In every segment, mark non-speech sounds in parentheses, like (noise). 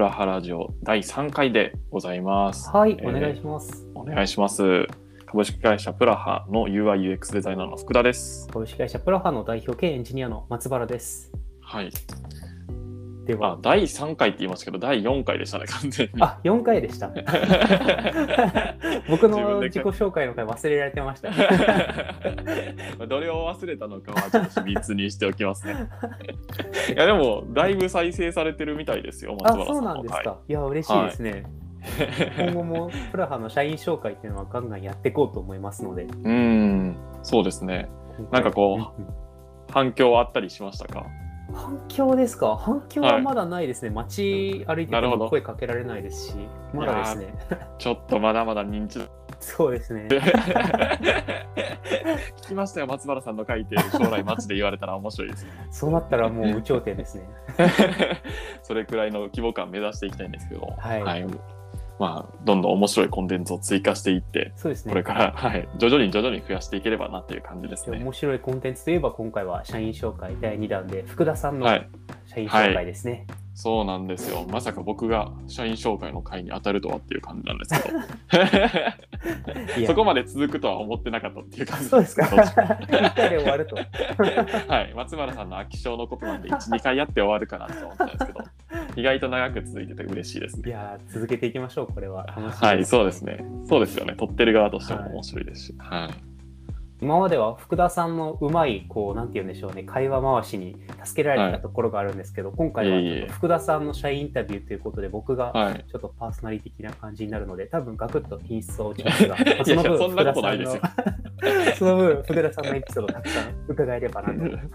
プラハラジオ第3回でございます。はい、えーお願いします。お願いします。株式会社プラハの UIUX デザイナーの福田です。株式会社プラハの代表兼エンジニアの松原です。はい。では、、あ第3回って言いましたけど、第4回でしたね、完全に。あ、4回でした。(laughs) 僕の自己紹介の回忘れられてました。(laughs) どれを忘れたのかはちょっと秘密にしておきますね。いや、でも、だいぶ再生されてるみたいですよ、松あ、原さんのそうなんですはいか。いや、嬉しいですね。今後もプラハの社員紹介っていうのはガンガンやっていこうと思いますので。うん、そうですね。なんかこう反響あったりしましたか？反響ですか？反響はまだないですね。街歩いてても声かけられないですし、まだですね。ちょっとまだまだ認知度 (laughs) そうですね。(laughs) 聞きましたよ、松原さんの書いて将来街で言われたら面白いですね。そうなったらもう有頂天ですね。(laughs) それくらいの規模感目指していきたいんですけど、はいまあ、どんどん面白いコンテンツを追加していって、そうですね。これから、(laughs) はい、徐々に徐々に増やしていければなっていう感じですね。面白いコンテンツといえば今回は社員紹介第2弾で福田さんのはい、社員紹介ですね。そうなんですよ。まさか僕が社員紹介の会に当たるとはっていう感じなんですけど、(laughs) (laughs) そこまで続くとは思ってなかったっていう感じそうですか。どっち1回で終わると。はい、松原さんの飽き性のことなんで、1、2回やって終わるかなと思ったんですけど、意外と長く続いてて嬉しいですね。いやー続けていきましょう、これは。はい、そうです。ね。そうですよね。撮ってる側としても面白いですし。はい。今までは福田さんのうまい、こう、なんて言うんでしょうね、会話回しに助けられてたところがあるんですけど、今回はいえいえちょっと福田さんの社員インタビューということで、僕がはい。ちょっとパーソナリティ的な感じになるので、(laughs) 多分ガクッと品質は落ちますが、そんなことないですよ。(laughs) その分、福田さんのエピソードをたくさん伺えればな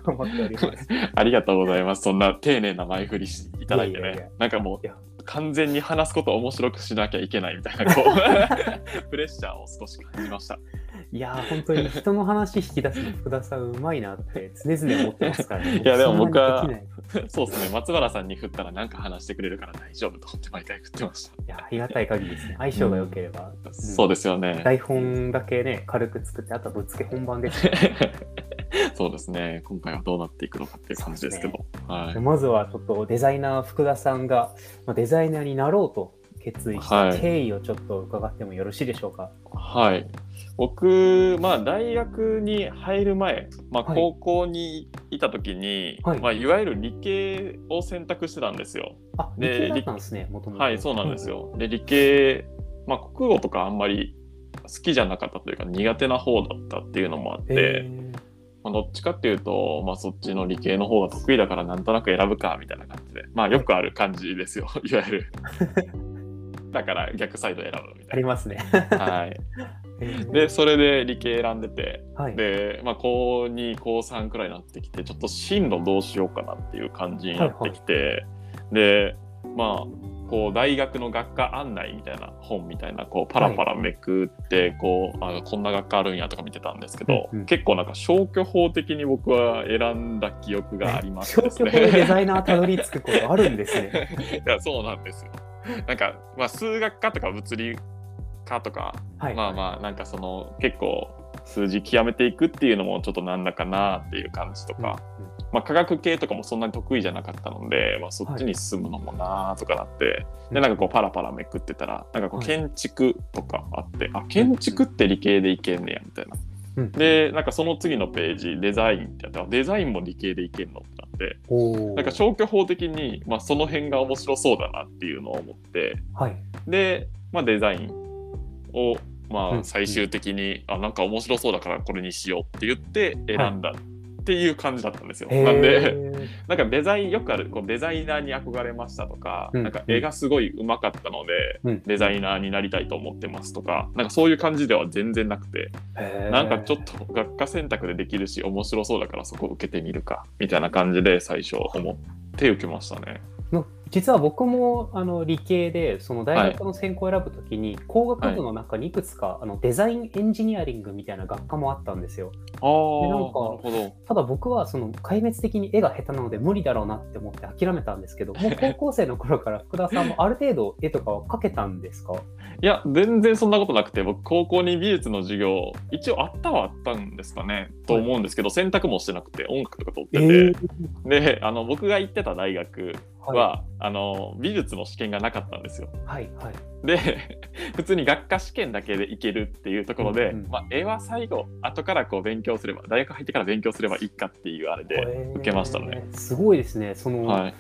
と思っております。ありがとうございます。そんな丁寧な前振りしていただいてね。いなんかもう完全に話すことを面白くしなきゃいけないみたいな、こう、(laughs) プレッシャーを少し感じました。いやー、本当に人の話引き出すの福田さんうまいなって常々思ってますからね。いやでも僕はそうですね。松原さんに振ったら何か話してくれるから大丈夫と思って毎回振ってました。いや、ありがたい限りですね。相性が良ければ。うんそうですよね。台本だけね、軽く作って、あとはぶっつけ本番です。(laughs) そうですね。今回はどうなっていくのかっていう感じですけど。はい。まずはちょっとデザイナー福田さんが、まあ、デザイナーになろうと決意したはい経緯をちょっと伺ってもよろしいでしょうか。はい。僕、まあ、大学に入る前、まあ、はい高校にいた時に、はいいまあ、いわゆる理系を選択してたんですよ。あ、理で系だったんですね、もともと。はい、そうなんですよ。で、理系、まあ、国語とかあんまり好きじゃなかったというか、苦手な方だったっていうのもあって、へまあ、どっちかっていうと、まあ、そっちの理系の方が得意だからなんとなく選ぶかみたいな感じで、まあ、よくある感じですよ、(laughs) いわゆる。(laughs) だから逆サイド選ぶみーあたいりますね。な。はい。で、それで理系選んでて、はい、で、まあ、高2、高3くらいになってきて、ちょっと進路どうしようかなっていう感じになってきて、で、まあ、こう大学の学科案内みたいな本みたいなこうパラパラめくってこう、あこんな学科あるんやとか見てたんですけど、うんうん結構なんか消去法的に僕は選んだ記憶がありまして (laughs) 消去法でデね。ザイナーたどり着くことあるんですね。(laughs) いやそうなんですよ。なんか、まあ、数学科とか物理科とかはい。まあまあなんかその結構数字極めていくっていうのもちょっとなんだかなっていう感じとか、うんうんまあ、科学系とかもそんなに得意じゃなかったので、まあ、そっちに進むのもなとかなって、でなんかこうパラパラめくってたらなんかこうはい建築とかあって、あ建築って理系でいけんねやみたいな。うんでなんかその次のページデザインってやったらデザインも理系でいけんのってなってなんか消去法的に、まあ、その辺が面白そうだなっていうのを思ってはい。で、まあ、デザインを、まあ、うん。最終的に、あなんか面白そうだからこれにしようって言って選んだっていう感じだったんですよ。へなんでー (laughs) なんかデザインよくあるこうデザイナーに憧れましたとか、うん。なんか絵がすごい上手かったので、うん。デザイナーになりたいと思ってますとかなんかそういう感じでは全然なくて、なんかちょっと学科選択でできるし面白そうだからそこ受けてみるかみたいな感じで最初思って受けましたね。の実は僕もあの理系でその大学の専攻を選ぶときに、工学部の中にいくつか、あのデザインエンジニアリングみたいな学科もあったんですよ。ああなるでなんかほど。ただ僕はその壊滅的に絵が下手なので無理だろうなって思って諦めたんですけど、(laughs) もう高校生の頃から福田さんもある程度絵とかは描けたんですか？いや全然そんなことなくて僕高校に美術の授業一応あったはあったんですかねと思うんですけど選択もしてなくて音楽とか取ってて、ー。であの僕が行ってた大学は、あの美術の試験がなかったんですよ。はいはい。で (laughs) 普通に学科試験だけでいけるっていうところで、うんうんまあ、絵は最後後からこう勉強すれば大学入ってから勉強すればいいかっていうあれで、受けましたね。えーすごいですね。その、はい、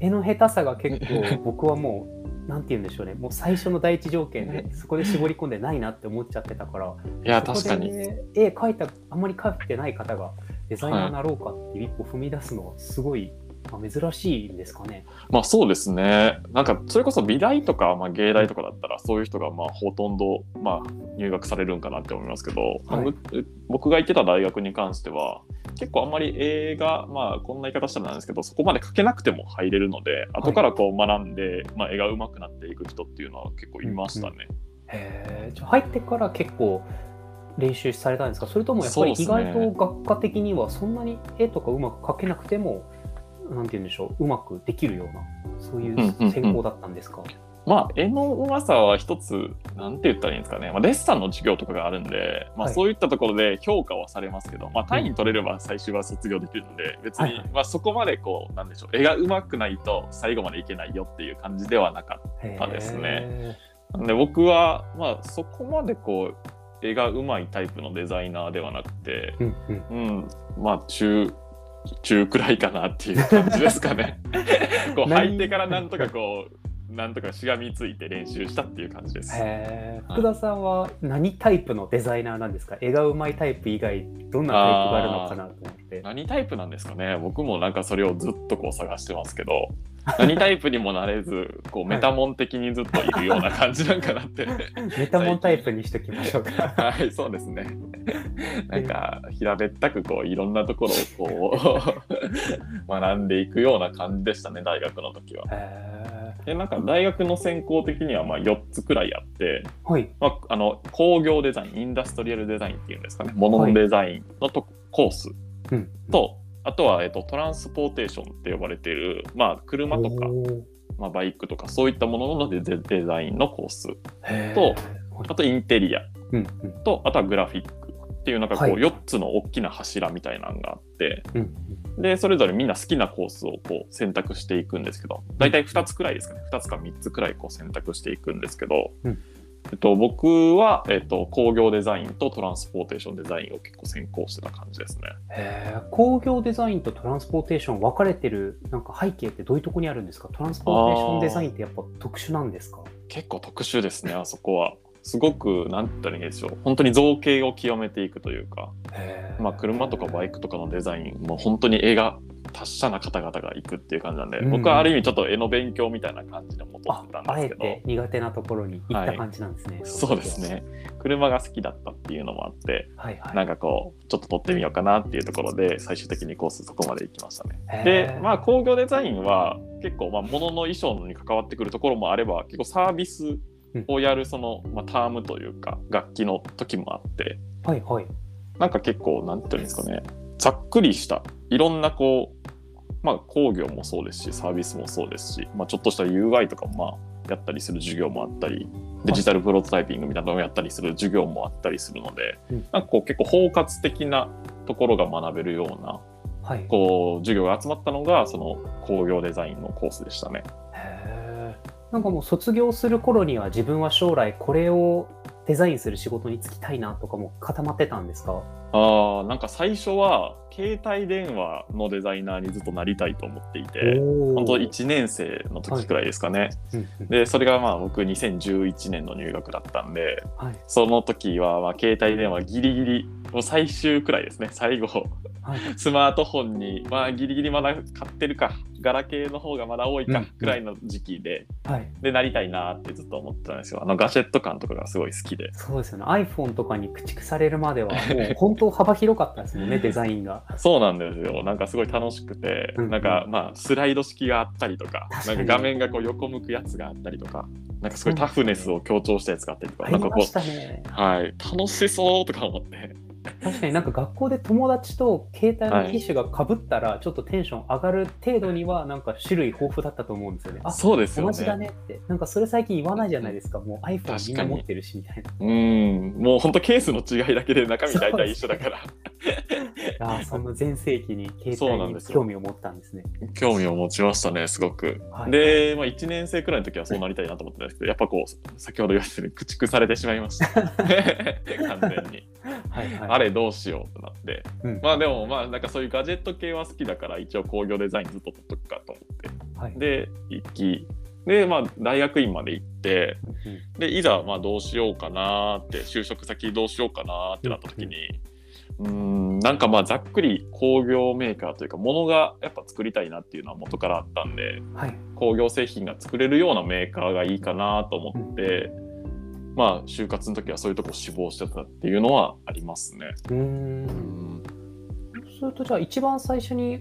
絵の下手さが結構僕はもうなんて言うんでしょうねもう最初の第一条件でそこで絞り込んでないなって思っちゃってたからいや確かに絵描いたあんまり描いてない方がデザイナーになろうかっていう一歩踏み出すのはすごい、まあ、珍しいんですかね。まあそうですね。なんかそれこそ美大とか、まあ、芸大とかだったらそういう人がまあほとんど、まあ、入学されるんかなって思いますけど、まあはい。む僕が行ってた大学に関しては結構あんまり映画まあこんな言い方したらなんですけどそこまで描けなくても入れるので後からこう学んで、まあ、絵が上手くなっていく人っていうのは結構いましたね。へえじゃあ入ってから結構練習されたんですか？それともやっぱり意外と学科的にはそんなに絵とかうまく描けなくてもなんて言うんでしょう。うまくできるようなそういんうんううん。専攻だったんですか、まあ、絵のうまさは一つ、なんて言ったらいいんですかね、まあ、デッサンの授業とかがあるんで、まあ、はい。そういったところで評価はされますけど、まあ、単位取れれば最終は卒業できるので、別に、はいはい。まあ、そこまでこう、なんでしょう、絵がうまくないと最後までいけないよっていう感じではなかっへあですね。えた。で、僕は、まあ、そこまでこう、絵がうまいタイプのデザイナーではなくて、うんうん。うん、まあ、中、中くらいかなっていう感じですかね。(laughs) こう何入ってからなんとかこう、なんとかしがみついて練習したっていう感じです。福田さんは何タイプのデザイナーなんですか？絵がうまいタイプ以外どんなタイプがあるのかなと思って。何タイプなんですかね？僕もなんかそれをずっとこう探してますけど何タイプにもなれずこうはい。メタモン的にずっといるような感じなんかなって。(laughs) メタモンタイプにしときましょうか。はいそうですね。なんか平べったくこういろんなところをこう (laughs) 学んでいくような感じでしたね大学の時は。へでなんか大学の専攻的にはまあ4つくらいあって、ーはい。まあ、あの工業デザインインダストリアルデザインっていうんですかね。もののデザインのと、コースうん。とあとは、えっと、トランスポーテーションって呼ばれている、まあ、車とか、まあ、バイクとかそういったもののデデデザインのコースとはいあとインテリアとあとはグラフィックっていうなんかこうはい4つの大きな柱みたいなのがあって、うん。でそれぞれみんな好きなコースをこう選択していくんですけど大体2つくらいですかね。2つか3つくらいこう選択していくんですけど、うん。えっと、僕は、えっと、工業デザインとトランスポーテーションデザインを結構専攻してた感じですね。へー。工業デザインとトランスポーテーション分かれてるなんか背景ってどういうとこにあるんですか？トランスポーテーションデザインってやっぱ特殊なんですか？結構特殊ですねあそこは。すごくなんて言ったらいいんでしょう本当に造形を極めていくというか、まあ、車とかバイクとかのデザインも本当に絵が達者な方々が行くっていう感じなんで、うん僕はある意味ちょっと絵の勉強みたいな感じでもとあってたんあえですけどて苦手なところに行った感じなんですね。そうです。ね車が好きだったっていうのもあってはいはい。なんかこうちょっと撮ってみようかなっていうところで最終的にコースそこまで行きましたね。でまあ工業デザインは結構まあ物の衣装に関わってくるところもあれば結構サービスをやるその、まあ、タームというか楽器の時もあってはいはい。なんか結構なんていうんですかねざっくりしたいろんなこうまあ工業もそうですしサービスもそうですし、まあ、ちょっとした UI とかもまあやったりする授業もあったりデジタルプロトタイピングみたいなのをやったりする授業もあったりするので、うんなんかこう結構包括的なところが学べるようなはい。こう授業が集まったのがその工業デザインのコースでしたね。なんかもう卒業する頃には自分は将来これをデザインする仕事に就きたいなとかも固まってたんですか？ああなんか最初は携帯電話のデザイナーにずっとなりたいと思っていて本当1年生の時くらいですかね、うんうん。でそれがまあ僕2011年の入学だったんではい。その時はまあ携帯電話ギリギリもう最終くらいですね。最後はい。(laughs) スマートフォンにまあギリギリまだ買ってるかガラケーの方がまだ多いかうんくらいの時期で、はい。でなりたいなってずっと思ってたんですよ。あのガジェット感とかがすごい好きで。そうですよね。iPhone とかに駆逐されるまではもう (laughs) 本当幅広かったですもん。ね、デザインが。そうなんですよ。なんかすごい楽しくて、うんなんかまあスライド式があったりとか確かに。なんか画面がこう横向くやつがあったりとかなんかすごいタフネスを強調したやつがあったりとか、ありまなんかこうね。はい楽しそうとか思って確かになんか学校で友達と携帯の機種がかぶったらちょっとテンション上がる程度にはなんか種類豊富だったと思うんですよね。あそうですよ同じだね。ねって。なんかそれ最近言わないじゃないですか。もう iPhone みんな持ってるしみたいな。(laughs) うん、もう本当ケースの違いだけで中身大体一緒だから、(laughs) ああ、そんな全盛期に携帯に興味を持ったんですね。興味を持ちましたね、すごく。はいで、まあ、1年生くらいの時はそうなりたいなと思ってたんですけど、やっぱこう、先ほど言われたように駆逐されてしまいました。(laughs) 完全に。はいはい。あれどうしようってなって。うんまあでも、まあなんかそういうガジェット系は好きだから、一応工業デザインずっと取っとくかと思って。はい。で、行き、で、まあ大学院まで行って、うんで、いざまあどうしようかなって、就職先どうしようかなってなった時に、うーん、なんかまあざっくり工業メーカーというか、ものがやっぱ作りたいなっていうのは元からあったんで、はい。工業製品が作れるようなメーカーがいいかなと思って、まあ就活の時はそういうとこ志望してたっていうのはありますね。うんんそれとじゃあ一番最初に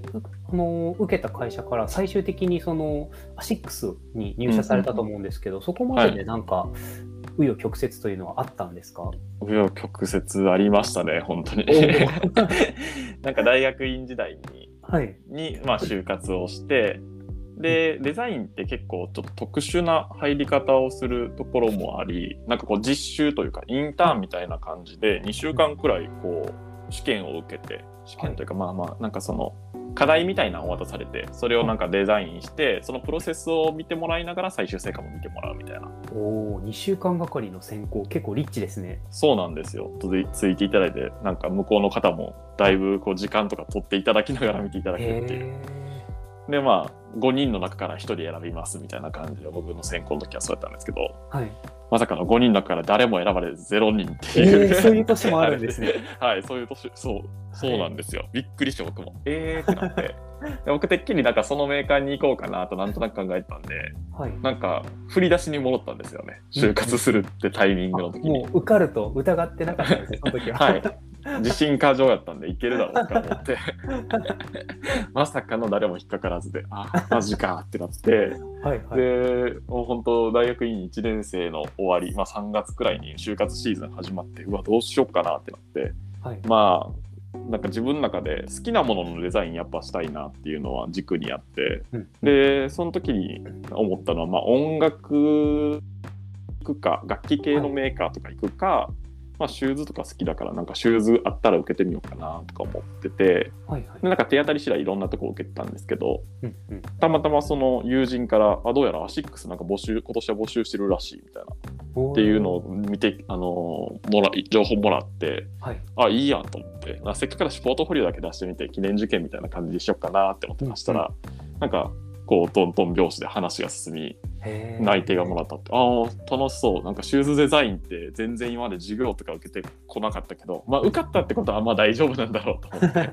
あの受けた会社から最終的にそのアシックスに入社されたと思うんですけど、そこまででなんか紆余曲折というのはあったんですか、紆余曲折ありましたね、本当に。(laughs) なんか大学院時代にはい。に、まあ、就活をしてでデザインって結構ちょっと特殊な入り方をするところもありなんかこう実習というかインターンみたいな感じで2週間くらいこう試験を受けて試験というかまあまあなんかその課題みたいなのを渡されてそれをなんかデザインしてそのプロセスを見てもらいながら最終成果も見てもらうみたいな。おお、2週間がかりの選考、結構リッチですね。そうなんですよ。ついていただいてなんか向こうの方もだいぶこう時間とか取っていただきながら見ていただけるっていう。へでまあ5人の中から1人選びますみたいな感じで僕の選考の時はそうやったんですけどーはい。まさかの5人の中から誰も選ばれず0人ってえいう、ー、そういう年もあるんですね。(laughs) はいそういう年そうそうなんですよびっくりして僕もえーってなってで僕てっきりなんかそのメーカーに行こうかなとなんとなく考えてたんではい。なんか振り出しに戻ったんですよね就活するってタイミングの時にもう受かると疑ってなかったんですね、その時は。はい。自信過剰やったんでいけるだろうと思って。(laughs) まさかの誰も引っかからずであマジかってなって。はいはい。でもう本当大学院1年生の終わり、まあ、3月くらいに就活シーズン始まってうわどうしようかなってなって。はい。まあなんか自分の中で好きなもののデザインやっぱしたいなっていうのは軸にあって。うん。でその時に思ったのは、まあ、音楽行くか楽器系のメーカーとか行くか、まあ、シューズとか好きだからなんかシューズあったら受けてみようかなとか思っててはいはいで。なんか手当たり次第いろんなとこ受けてたんですけどうんうん。たまたまその友人からあどうやらアシックスなんか募集今年は募集してるらしいみたいなっていうのを見てあのもら情報もらってはい。あいいやんと思ってあせっかくだしポートフォリオだけ出してみて記念受験みたいな感じにしようかなって思ってましたら、なんかこうトントン拍子で話が進み内定がもらったって。ああ楽しそう。なんかシューズデザインって全然今まで授業とか受けてこなかったけどまあ受かったってことはまあ大丈夫なんだろうと思って。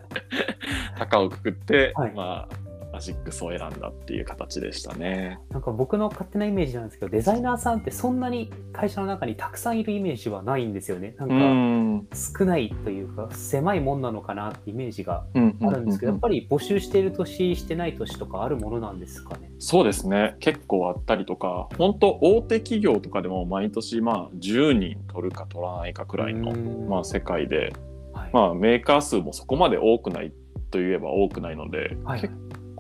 (laughs) 高をくくって、はい。まあアシックスを選んだっていう形でしたね。なんか僕の勝手なイメージなんですけど、デザイナーさんってそんなに会社の中にたくさんいるイメージはないんですよね。なんうかん。少ないというか、狭いもんなのかなってイメージがうんあるんですけど、うやっぱり募集している年、してない年とかあるものなんですかね。そうですね。結構あったりとか本当大手企業とかでも毎年まあ10人取るか取らないかくらいの、うん。まあ、世界で、はい。まあ、メーカー数もそこまで多くないといえば多くないので、はい結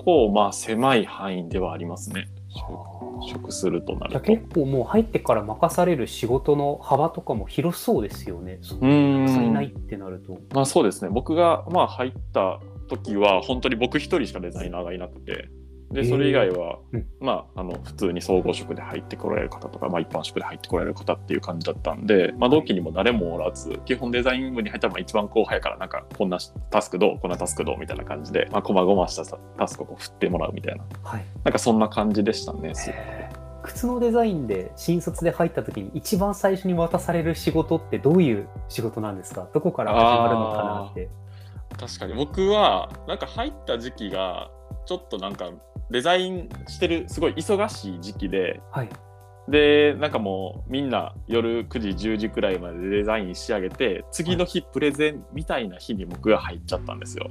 構まあ狭い範囲ではありますねはあ職するとなると。結構もう入ってから任される仕事の幅とかも広そうですよね。そうたくさんいないんってなると。まあそうですね僕がまあ入った時は本当に僕一人しかデザイナーがいなくてでそれ以外は、うんまああの普通に総合職で入ってこられる方とか、まあ、一般職で入ってこられる方っていう感じだったんで、まあ、同期にも誰もおらず基本デザイン部に入ったらまあ一番後輩からなんかこんなタスクどうこんなタスクどうみたいな感じで、まあ、こまごましたタスクを振ってもらうみたいなはい。なんかそんな感じでしたね。すごく靴のデザインで新卒で入った時に一番最初に渡される仕事ってどういう仕事なんですか？どこから始まるのかなって。確かに。僕はなんか入った時期がちょっとなんかデザインしてるすごい忙しい時期ではい。でなんかもうみんな夜9時10時くらいまでデザイン仕上げて次の日プレゼンみたいな日に僕が入っちゃったんですよ。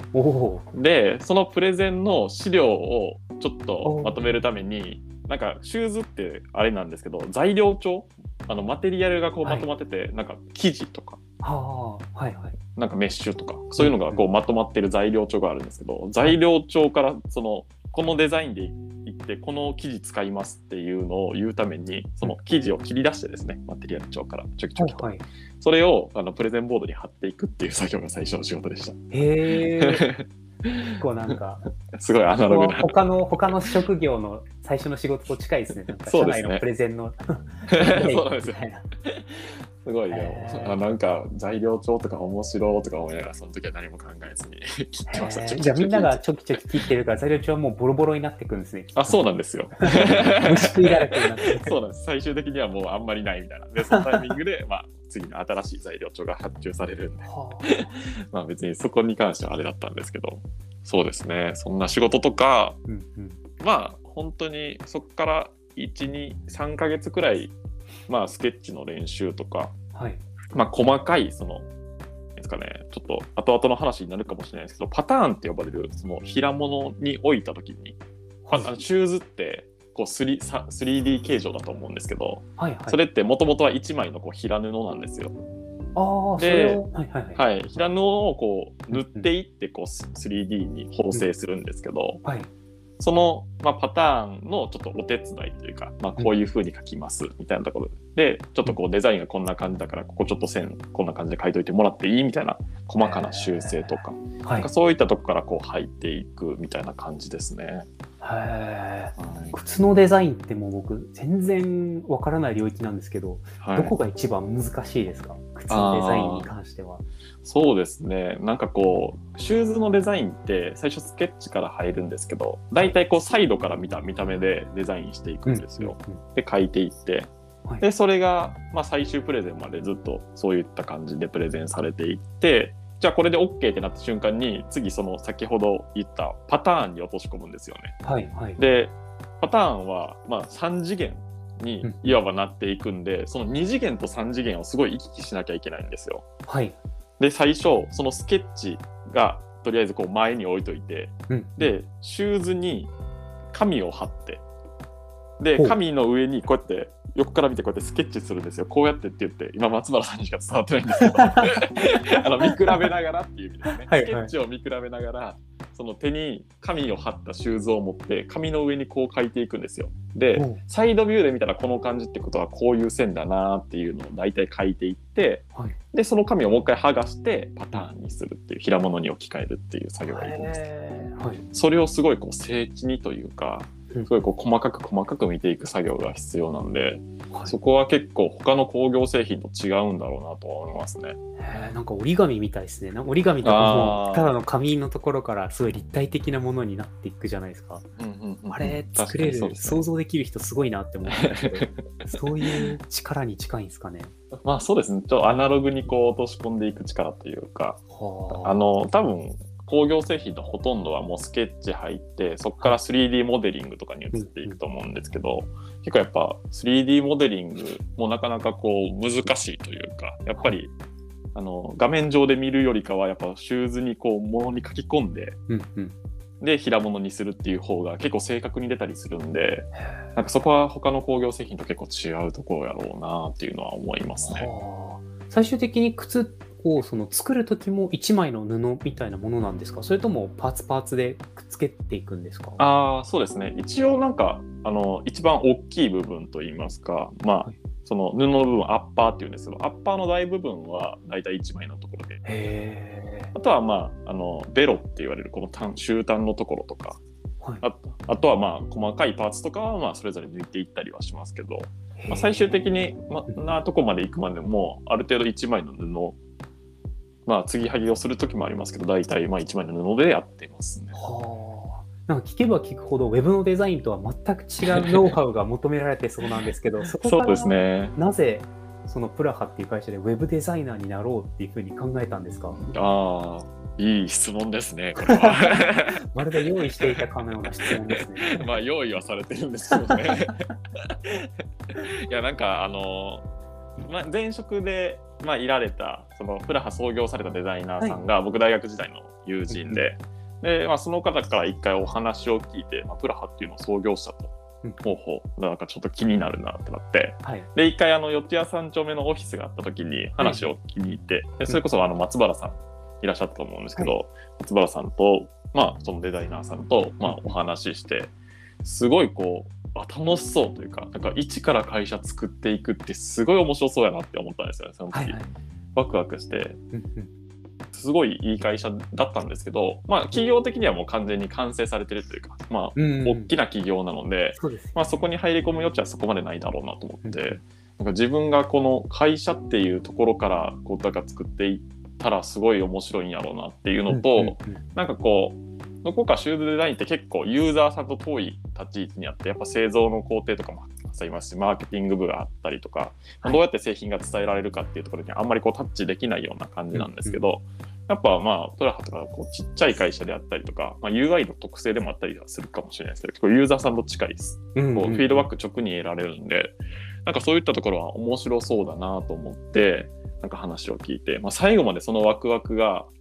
でそのプレゼンの資料をちょっとまとめるためになんかシューズってあれなんですけど材料帳？あのマテリアルがこうはい。まとまってて、なんか生地とかはあ、はいはい。なんかメッシュとかそういうのがこうまとまってる材料帳があるんですけど材料帳からそのこのデザインでいってこの生地使いますっていうのを言うためにその生地を切り出してですねマテリアル帳からちょきちょきと、はい。それをあのプレゼンボードに貼っていくっていう作業が最初の仕事でしたへえ。(laughs) 結構なんか、すごいアナログな他の、他の職業の最初の仕事と近いですね。なんか社内のプレゼンの。(laughs) そうなんですよ。すごいねへー。あなんか材料帳とか面白いとか思いながらその時は何も考えずに (laughs) 切ってました。じゃあみんながちょきちょき切ってるから、材料帳はもうボロボロになってくるんですね。あそうなんですよ。(laughs) 虫食いだらけになって。そうなんです。最終的にはもうあんまりないみたいな。でそのタイミングで、まあ、次の新しい材料帳が発注されるんで。はまあ別にそこに関してはあれだったんですけど。そうですね。そんな仕事とかあうんうん。まあ本当にそこから123ヶ月くらいまあスケッチの練習とかはい。まあ細かいそのですかねちょっと後々の話になるかもしれないですけどパターンって呼ばれるその平物に置いた時に、ああのシューズってこう 3- さ 3D 形状だと思うんですけど、はいはい。それってもともとは1枚のこう平布なんですよ。あで。はいはいはい。はい、平布をこう塗っていってこう 3D に縫製するんですけど、はい。その、まあ、パターンのちょっとお手伝いというか、まあ、こういう風に書きますみたいなところで、ちょっとこうデザインがこんな感じだからここちょっと線こんな感じで書いといてもらっていいみたいな細かな修正とか,、はい。そういったとこからこう入っていくみたいな感じですね。はい靴のデザインってもう僕全然わからない領域なんですけど、はいどこが一番難しいですか？靴のデザインに関しては。そうですねなんかこうシューズのデザインって最初スケッチから入るんですけど大体こうサイドから見た見た目でデザインしていくんですよ。うんうんで書いていってはいでそれが、まあ、最終プレゼンまでずっとそういった感じでプレゼンされていってじゃあこれで OK ってなった瞬間に次その先ほど言ったパターンに落とし込むんですよね。はいはい。でパターンは、まあ、3次元にうんいわばなっていくんで、その2次元と3次元をすごい行き来しなきゃいけないんですよ。はい。で最初そのスケッチがとりあえずこう前に置いといてうん、でシューズに紙を貼ってで紙の上にこうやって横から見てこうやってスケッチするんですよ。こうやってって言って今松原さんにしか伝わってないんですけど。(laughs) あの見比べながらっていう意味ですね、はいはい。スケッチを見比べながらその手に紙を貼ったシューズを持って紙の上にこう書いていくんですよ。で、サイドビューで見たらこの感じってことはこういう線だなっていうのを大体書いていってはい。でその紙をもう一回剥がしてパターンにするっていう平物に置き換えるっていう作業がいります。へー。はい。それをすごいこう精緻にというかうんすごいこう細かく細かく見ていく作業が必要なんではいそこは結構他の工業製品と違うんだろうなとは思いますね。なんか折り紙みたいですね。なんか折り紙とかもただの紙のところからすごい立体的なものになっていくじゃないですか。あれ作れる、ね想像できる人すごいなって思ったんですけど、そういう力に近いんですかね。まあそうですねちょっとアナログにこう落とし込んでいく力というかはあの多分工業製品のほとんどはもうスケッチ入ってそこから 3D モデリングとかに移っていくと思うんですけど、結構やっぱ 3D モデリングもなかなかこう難しいというかやっぱりあの画面上で見るよりかはやっぱシューズにこう物に書き込んでうんうん。で平物にするっていう方が結構正確に出たりするんでなんかそこは他の工業製品と結構違うところやろうなっていうのは思いますね。はあ最終的に靴をその作る時も1枚の布みたいなものなんですか？それともパーツパーツでくっつけていくんですか？ああそうですね。一応なんかあの一番大きい部分といいますかまあ、はい。その布の部分アッパーっていうんですけどアッパーの大部分は大体1枚のところで。へあとはまああのベロって言われるこの端終端のところとか。ーはい。ああとはまあ細かいパーツとかはまあそれぞれ抜いていったりはしますけど、最終的に、ま、なとこまで行くまでもある程度1枚の布まあ継ぎはぎをする時もありますけど大体まあ1枚の布でやっていますね。はあなんか聞けば聞くほどウェブのデザインとは全く違うノウハウが求められてそうなんですけど (laughs) そこですねなぜそのプラハっていう会社でウェブデザイナーになろうっていうふうに考えたんですか？ああ、いい質問ですね、これは。(laughs) まるで用意していたかのような質問ですね。(laughs) まあ、用意はされてるんですけどね。いや、なんか、あの、まあ、前職で、まあ、いられた、そのプラハ創業されたデザイナーさんが、僕、大学時代の友人で、で、まあ、その方から一回お話を聞いて、まあ、プラハっていうのを創業したと。うん。ほうほうなんかちょっと気になるなってなって。はい。で一回あの四谷三丁目のオフィスがあった時に話を聞きに行って、でそれこそあの松原さんいらっしゃったと思うんですけど、松原さんとまあそのデザイナーさんとまあお話ししてすごいこうあ楽しそうというかなんか一から会社作っていくってすごい面白そうやなって思ったんですよねその時、はいはい。ワクワクして。すごいいい会社だったんですけどまあ企業的にはもう完全に完成されてるというかまあ大きな企業なので。まあ、そこに入り込む余地はそこまでないだろうなと思って、うん。なんか自分がこの会社っていうところからこうだから作っていったらすごい面白いんやろうなっていうのと、うんうんうん。なんかこうどこかシューズデザインって結構ユーザーさんと遠い立ち位置にあってやっぱ製造の工程とかもありますしマーケティング部があったりとか、まあどうやって製品が伝えられるかっていうところにあんまりこうタッチできないような感じなんですけど、やっぱまあトラハとかこうちっちゃい会社であったりとか、まあ、UI の特性でもあったりはするかもしれないですけど結構ユーザーさんと近いです。うんこうフィードバック直に得られるんで、なんかそういったところは面白そうだなと思って、なんか話を聞いて、まあ、最後までそのワクワクが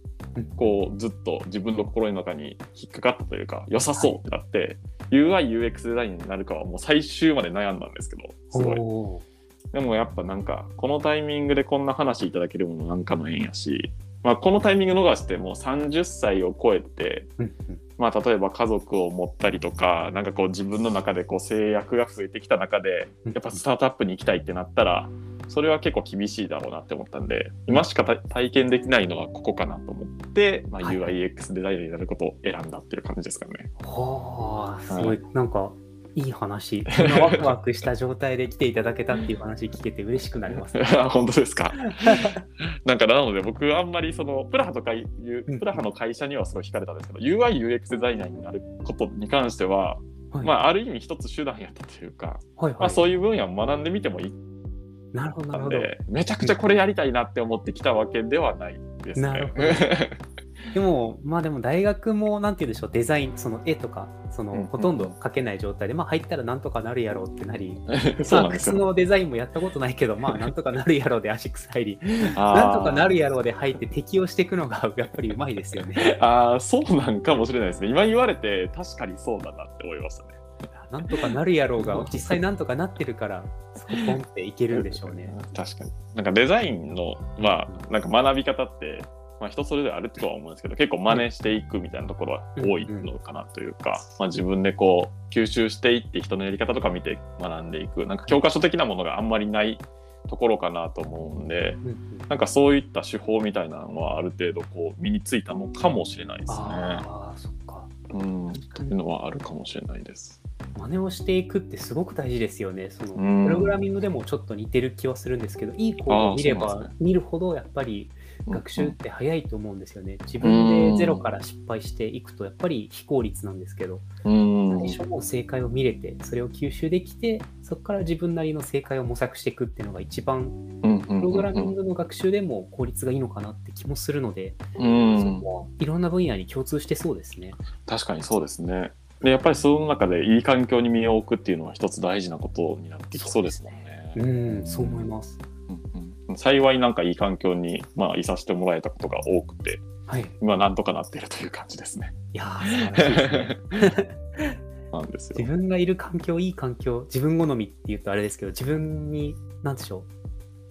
うん、こうずっと自分の心の中に引っかかったというか、良さそうってなって、UI、UX デザインになるかはもう最終まで悩んだんですけど、すごい。でもやっぱなんか、このタイミングでこんな話いただけるものなんかの縁やし、まあ、このタイミング逃してもう30歳を超えて、まあ、例えば家族を持ったりとか、なんかこう自分の中でこう制約が増えてきた中で、やっぱスタートアップに行きたいってなったら、それは結構厳しいだろうなって思ったんで、今しか体体験できないのはここかなと思って、まあ、はい UIX デザイナーになることを選んだっていう感じですかね。はあ、すごい、なんか、いい話。ワクワクした状態で来ていただけたっていう話聞けて嬉しくなります、ね。(laughs) 本当ですか？(laughs) なんかなので僕あんまりそのプラハとかいううんプラハの会社にはすごい惹かれたんですけど、UI、UX デザイナーになることに関しては、はい、まあある意味一つ手段やったというか、はいはい。まあそういう分野を学んでみてもいいなるほど、なるほど。めちゃくちゃこれやりたいなって思ってきたわけではないですね。なるほどでも、まあでも大学も、なんて言うんでしょう、デザイン、その絵とか、その、うんうんほとんど描けない状態で、まあ入ったらなんとかなるやろうってなり、そ (laughs) うまあ、なんですよ。靴のデザインもやったことないけど、まあ (laughs) なんとかなるやろうでアシックス入り、なんとかなるやろうで入って適応していくのがやっぱりうまいですよね。(laughs) あーそうなんかもしれないですね。今言われて確かにそうだなって思いましたね。なんとかなるやろうが、実際なんとかなってるから、ポンっていけるんでしょうね。確かに。なんかデザインの、まあ、なんか学び方って、まあ、人それぞれあるとは思うんですけど、結構真似していくみたいなところは多いのかなというか、まあ、自分でこう吸収していって人のやり方とか見て学んでいく、なんか教科書的なものがあんまりないところかなと思うんで、なんかそういった手法みたいなのはある程度こう身についたのかもしれないですね。ああ、そっか。うん、というのはあるかもしれないです。真似をしていくってすごく大事ですよね。そのうんプログラミングでもちょっと似てる気はするんですけど、いいコードを見れば見るほどやっぱり学習って早いと思うんですよね。自うん分でゼロから失敗していくとやっぱり非効率なんですけど、うん、最初もう正解を見れて、それを吸収できて、そこから自分なりの正解を模索していくっていうのが一番うん、ププログラミングの学習でも効率がいいのかなって気もするので、うん、そこはいろんな分野に共通してそうですね。確かにそうですね。でやっぱりその中でいい環境に身を置くっていうのは一つ大事なことになってきそうですもんね。うん、そう思います。うんうん幸いなんかいい環境に、まあ、いさせてもらえたことが多くてはい。い今なんとかなっているという感じですね。いですね。(laughs) なんですよ自。分がいる環境、いい環境、自分好みっていうとあれですけど、自分に、なんでしょう、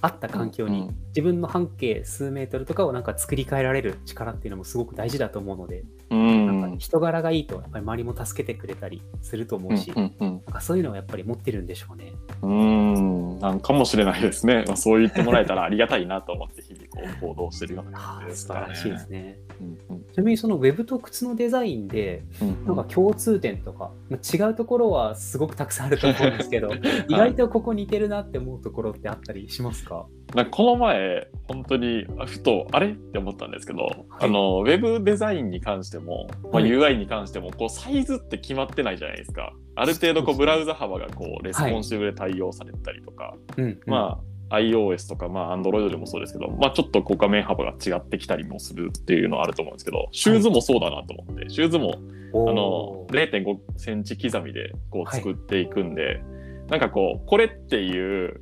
合った環境に、うん自分の半径数メートルとかをなんか作り変えられる力っていうのもすごく大事だと思うので、うんなんか人柄がいいと、やっぱり周りも助けてくれたりすると思うし、うんうんなんかそういうのをやっぱり持ってるんでしょうね。うんうんなんかもしれないですね。まあ、そう言ってもらえたらありがたいなと思って日々こう行動してるようなああ、感じです素晴らしいですね。ね。うんうんちなみにそのウェブと靴のデザインで、うんなんか共通点とか、まあ違うところはすごくたくさんあると思うんですけど、(laughs) 意外とここ似てるなって思うところってあったりしますか？なんかこの前、本当にあふと、あれ？って思ったんですけど、あの、ウェブデザインに関しても、まあ、はい。UI に関しても、こう、サイズって決まってないじゃないですか。ある程度、こう、ブラウザ幅が、こう、レスポンシブで対応されたりとか、うん、うん。まあ、iOS とか、まあ、Android でもそうですけど、まあ、ちょっとこう画面幅が違ってきたりもするっていうのはあると思うんですけど、シューズもそうだなと思って、シューズもあの0.5センチ刻みでこうはい。作っていくんで、なんかこうこれっていう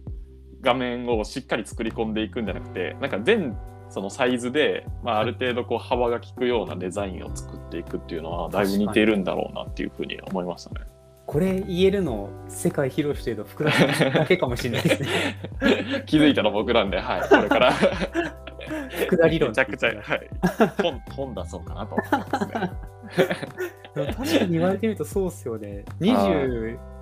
画面をしっかり作り込んでいくんじゃなくてなんか全そのサイズで、まあ、ある程度こう幅が利くようなデザインを作っていくっていうのはだいぶ似ているんだろうなっていうふうに思いましたね。これ言えるの世界広してるの福田さんだけかもしれないですね。(laughs) 気づいたの僕なんで、はい、これから福田理論めちゃくちゃ、はい、本本出そうかなと思ってますね。でも確かに言われてみるとそうっすよね。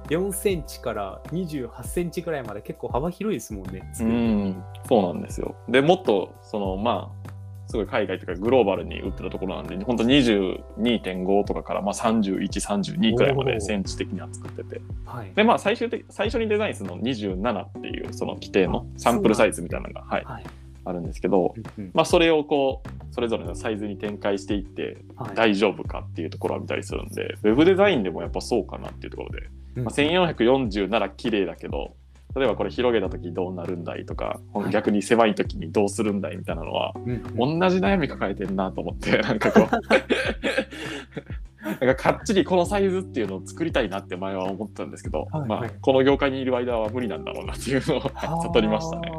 24センチから28センチぐらいまで結構幅広いですもんね。うん、そうなんですよ。でもっとそのまあすごい海外とかグローバルに売ってるところなんで本当22.5とかからまあ3132くらいまでセンチ的には作っててはい。でまあ最終的最初にデザインするの27っていうその規定のサンプルサイズみたいなのが、はい、はい。あるんですけど、うんうんまあ、それをこうそれぞれのサイズに展開していってはい大丈夫かっていうところは見たりするんで、ウェブデザインでもやっぱそうかなっていうところで、うんまあ、1440なら綺麗だけど例えばこれ広げた時どうなるんだいとか、はい。逆に狭い時にどうするんだいみたいなのはうんうん。同じ悩み抱えてるなと思って (laughs) なんかこう。(laughs) なんかかっちりこのサイズっていうのを作りたいなって前は思ったんですけど、はいはい。まあ、この業界にいる間は無理なんだろうなっていうのを (laughs) 悟りましたね。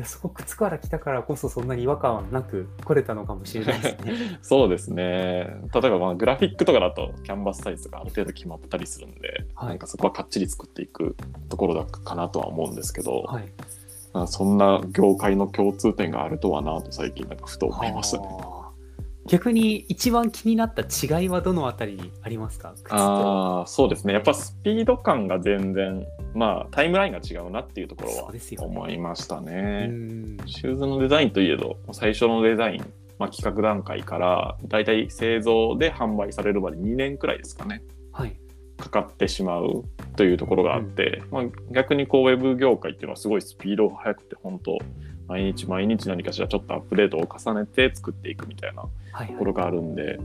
やそこ靴から来たからこそそんなに違和感はなく来れたのかもしれないですね。(laughs) そうですね。例えばまあグラフィックとかだとキャンバスサイズとかある程度決まったりするんで、はいなんかそこはかっちり作っていくところだかなとは思うんですけど、はい。まあそんな業界の共通点があるとはなと最近なんかふと思いましたね。逆に一番気になった違いはどのあたりにありますか？あそうですねやっぱスピード感が全然まあタイムラインが違うなっていうところそは思いましたうね。ん。シューズのデザインといえど最初のデザイン、まあ、企画段階からだいたい製造で販売されるまで2年くらいですかね。はい。かかってしまうというところがあって、まあ、逆にこうウェブ業界っていうのはすごいスピードが速くて本当毎日毎日何かしらちょっとアップデートを重ねて作っていくみたいなはい。ところがあるんで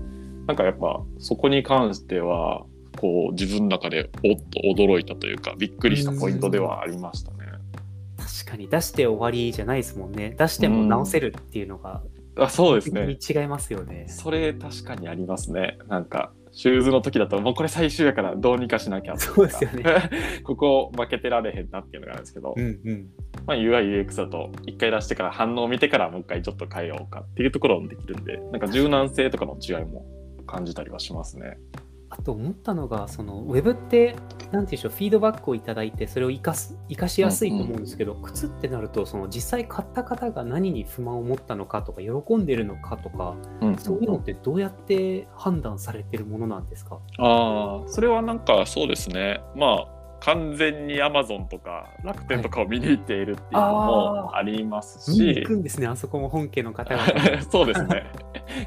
なんかやっぱそこに関してはこう自分の中でおっと驚いたというかびっくりしたポイントではありましたね。確かに出して終わりじゃないですもんね。出しても直せるっていうのがあそうですにね違いますよね。それ確かにありますね。なんかシューズの時だともうこれ最終やからどうにかしなきゃそうですよね。(laughs) ここ負けてられへんなっていうのがあるんですけど、うんうん。まあ、UIUX だと一回出してから反応を見てからもう一回ちょっと変えようかっていうところもできるんでなんか柔軟性とかの違いも感じたりはしますね。あと思ったのが、そのウェブって、なんていうんでしょう、フィードバックをいただいて、それを生かす生かしやすいと思うんですけど、靴ってなると、その実際買った方が何に不満を持ったのかとか、喜んでるのかとか、うんそういうのってどうやって判断されてるものなんですか？ああそれはなんかそうですね。まあ完全に Amazon とか楽天とかを見に行っているっていうのもあります見にし、行くんですね、あそこも本家の方が。(laughs) そうですね。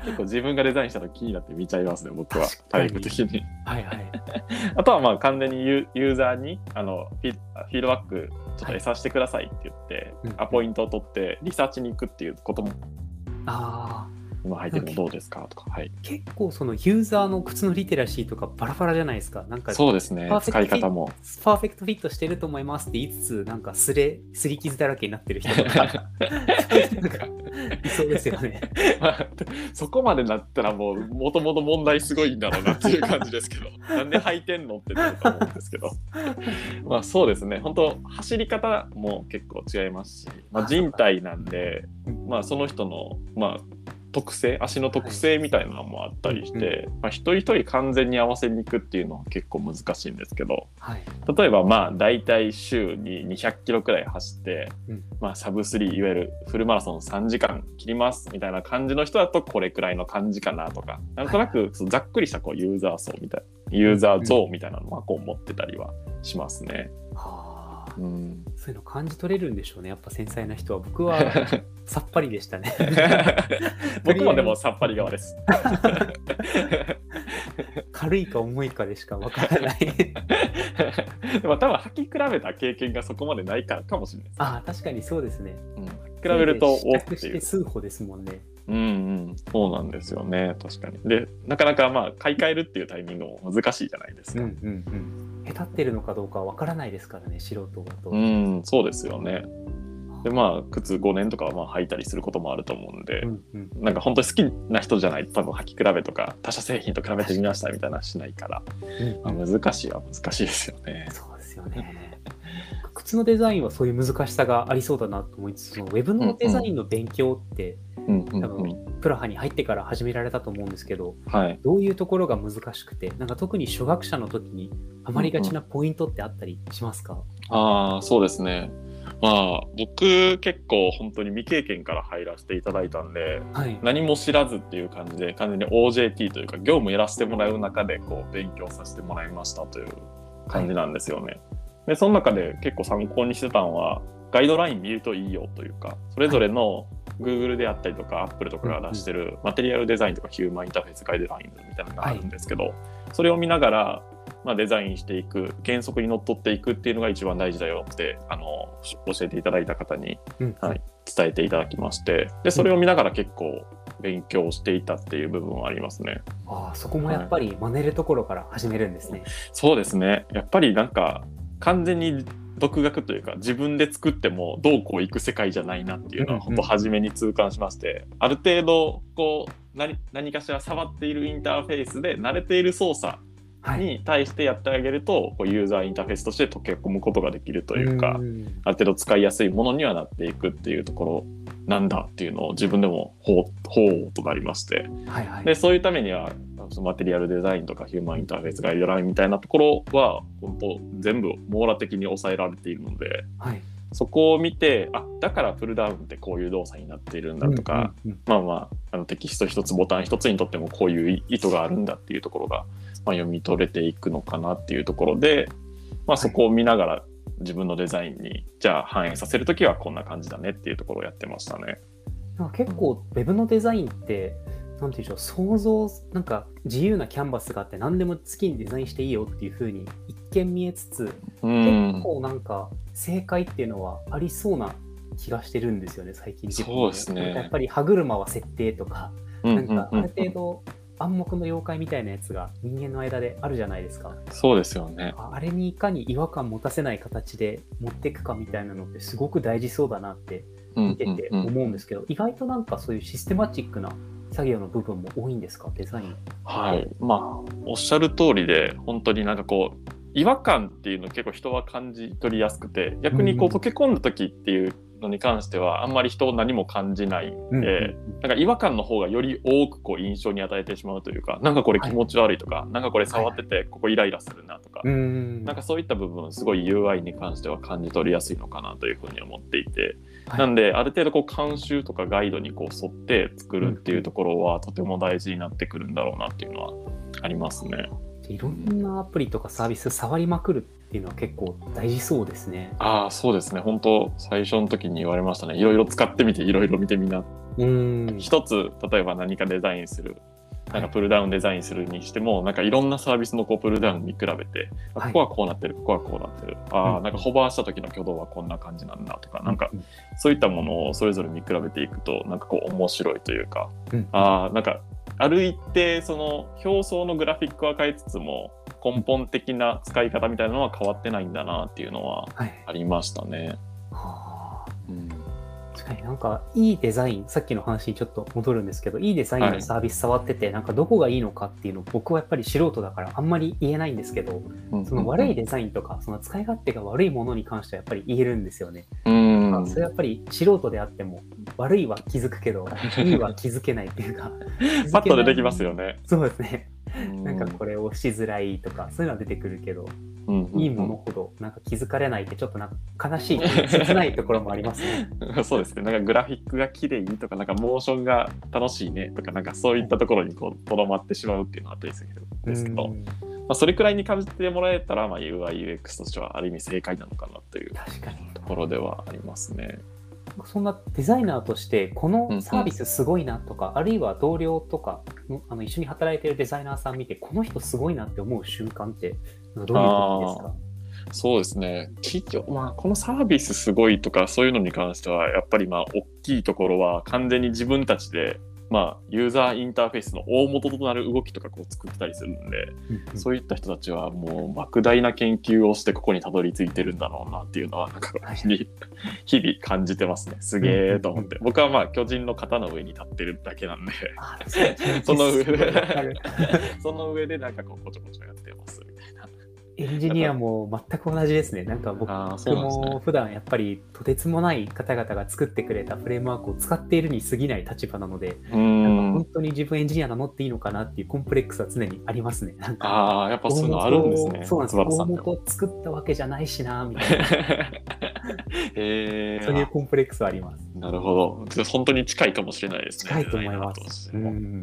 結構自分がデザインしたと気になって見ちゃいますね僕は。タイプ的に。はいはい。(laughs) あとはまあ完全にユユーザーにあのフィフィードバックちょっと得させてくださいって言って、うんアポイントを取ってリサーチに行くっていうことも。ああ、今入ってるのどうですか？とか、はい、結構そのユーザーの靴のリテラシーとかバラバラじゃないですか？なんかそうですね。使い方も。パーフェクトフィットしてると思いますって言いつつ、なんかすれ、すり傷だらけになってる人とか、(laughs) そうですよね。ま (laughs) あそこまでなったらもうもともと問題すごいんだろうなっていう感じですけど。(laughs) なんで履いてんのってなると思うんですけど。まあそうですね。本当走り方も結構違いますし、まあ、人体なんでまあその人のまあ特性足の特性みたいなのもあったりして、まあ、一人一人完全に合わせに行くっていうのは結構難しいんですけどはい。例えばまあ大体週に200キロくらい走って、うんまあ、サブ3いわゆるフルマラソン3時間切りますみたいな感じの人だとこれくらいの感じかなとかなんとなくざっくりしたこうユーザー層みたいなユーザー像みたいなのはこう持ってたりはしますね。はあ。うん、そういうの感じ取れるんでしょうね。やっぱ繊細な人は。僕は (laughs) さっぱりでしたね。(laughs) 僕もでもさっぱり側です。(laughs) 軽いか重いかでしかわからない。でも多分履き比べた経験がそこまでないからかもしれないです。ああ、確かにそうですね。うん、比べると試着しておっていう。数歩ですもんね。うんうん、そうなんですよね確かに。でなかなかまあ買い替えるっていうタイミングも難しいじゃないですか。うんうんうん。下手ってるのかどうかはわからないですからね、素人だと。うん、そうですよね。でまあ靴5年とかはまあ履いたりすることもあると思うんで、うんうんなんか本当に好きな人じゃないと多分履き比べとか他社製品と比べてみましたみたいなのしないから、うんまあ、難しいは難しいですよね。そうですよね。靴通のデザインはそういう難しさがありそうだなと思いつつそのウェブのデザインの勉強って、うんうん多分プラハに入ってから始められたと思うんですけどはい。どういうところが難しくてなんか特に初学者の時にハマりがちなポイントってあったりしますか、ああ、そうですね。まあ、僕結構本当に未経験から入らせていただいたんで、はい何も知らずっていう感じで、完全に OJT というか、業務やらせてもらう中で、こう、勉強させてもらいましたという感じなんですよね。で、その中で結構参考にしてたのは、ガイドライン見るといいよというか、それぞれの Google であったりとか、Apple とかが出してるマテリアルデザインとかヒューマンインターフェースガイドラインみたいなのがあるんですけど、それを見ながら、まあ、デザインしていく原則にのっとっていくっていうのが一番大事だよってあの教えていただいた方にうんはい伝えていただきましてでそれを見ながら結構勉強していたっていう部分はありますね。ああそこもやっぱり真似るところから始めるんですね。そうですねやっぱりなんか完全に独学というか自分で作ってもどうこういく世界じゃないなっていうのはうんうん。本当初めに痛感しまして、ある程度こう何何かしら触っているインターフェースで慣れている操作はい、に対してやってあげると、こうユーザーインターフェースとして溶け込むことができるというか、ん。ある程度使いやすいものにはなっていくっていうところなんだっていうのを自分でもほうほうとなりまして。はいはい。でそういうためにはそのマテリアルデザインとかヒューマンインターフェースガイドラインみたいなところは本当全部網羅的に抑えられているのではいそこを見てあだからプルダウンってこういう動作になっているんだとか、うんうんまあまああのテキスト一つボタン一つにとってもこういう意図があるんだっていうところが、まあ、読み取れていくのかなっていうところで、まあ、そこを見ながら自分のデザインにじゃあ反映させる時はこんな感じだねっていうところをやってましたね。結構ウェブのデザインってなんていうんでしょう想像なんか自由なキャンバスがあって何でも好きにデザインしていいよっていう風に一見見えつつうん。結構なんか正解っていうのはありそうな気がしてるんですよね最近自分そうですね。やっぱり歯車は設定とかうんなんかあうんる程度暗黙の妖怪みたいなやつが人間の間であるじゃないですか。そうですよね。ああれにいかに違和感持たせない形で持っていくかみたいなのってすごく大事そうだなって見てて思うんですけど、意外となんかそういうシステマチックな作業の部分も多いんですか？デザイン。はい、まあおっしゃる通りで本当になんかこう違和感っていうの結構人は感じ取りやすくて逆にこううん。溶け込んだ時っていうのに関してはあんまり人を何も感じないんで、なんか違和感の方がより多くこう印象に与えてしまうというかなんかこれ気持ち悪いとか、なんかこれ触っててここイライラするなとか、うんなんかそういった部分すごい UI に関しては感じ取りやすいのかなというふうに思っていて、はいなんである程度こう監修とかガイドにこう沿って作るっていうところはとても大事になってくるんだろうなっていうのはありますね。いろんなアプリとかサービス触りまくるっていうのは結構大事そうですね。ああそうですね本当最初の時に言われましたねいろいろ使ってみていろいろ見てみなうん。一つ例えば何かデザインするなんかプルダウンデザインするにしても、なんかいろんなサービスのこうプルダウン見比べて、あはい。ここはこうなってる、ここはこうなってる、ああ、うん。なんかホバーした時の挙動はこんな感じなんだとか、なんかうんそういったものをそれぞれ見比べていくと、なんかこう面白いというか、うん。ああ、なんかある一定その表層のグラフィックは変えつつも、根本的な使い方みたいなのは変わってないんだなっていうのははい。ありましたね。はあ。うん。確かになんかいいデザイン、さっきの話にちょっと戻るんですけど、いいデザインはいのサービス触ってて、なんかどこがいいのかっていうのを僕はやっぱり素人だからあんまり言えないんですけど、うんその悪いデザインとか、その使い勝手が悪いものに関してはやっぱり言えるんですよね。うんまあそれはやっぱり素人であっても、悪いは気づくけど、(laughs) いいは気づけないっていうか、パッと出てきますよね。そうですね。うなんかこれ押しづらいとか、そういうのは出てくるけど、いいものほどなんか気づかれないってちょっとなんか悲しい、切ないところもありますね。(laughs) そうですね。なんかグラフィックが綺麗とか、なんかモーションが楽しいねとか、なんかそういったところにこう、とどまってしまうっていうのはあったりするんですけど、まうんあ、それくらいに感じてもらえたら、まあ、UI、UX としてはある意味正解なのかなという。ところではありますね。そんなデザイナーとして、このサービスすごいなとか、あるいは同僚とかのあの一緒に働いてるデザイナーさん見て、この人すごいなって思う瞬間って、どういう時ですか？そうですね。企業、まあ、このサービスすごいとか、そういうのに関しては、やっぱりまあ、大きいところは完全に自分たちで、まあ、ユーザーインターフェースの大元となる動きとかこう作ってたりするんで、そういった人たちはもう莫大な研究をしてここにたどり着いてるんだろうなっていうのはなんかはい (laughs) 日々感じてますね。すげえと思って。僕はまあ巨人の肩の上に立ってるだけなんであ (laughs) その上すごいわかる。(laughs) その上でなんかこうこちょこちょやってますみたいなエンジニアも全く同じですね。なんか僕も普段やっぱりとてつもない方々が作ってくれたフレームワークを使っているに過ぎない立場なので、うなんかん本。当に自分エンジニア名乗っていいのかなっていうコンプレックスは常にありますね。なんかああ、やっぱそういうのあるんですね。そうなんです。大。元作ったわけじゃないしな、みたいな、(laughs) へえそういうコンプレックスはあります。なるほど。本当に近いかもしれないですね。近いと思います。うん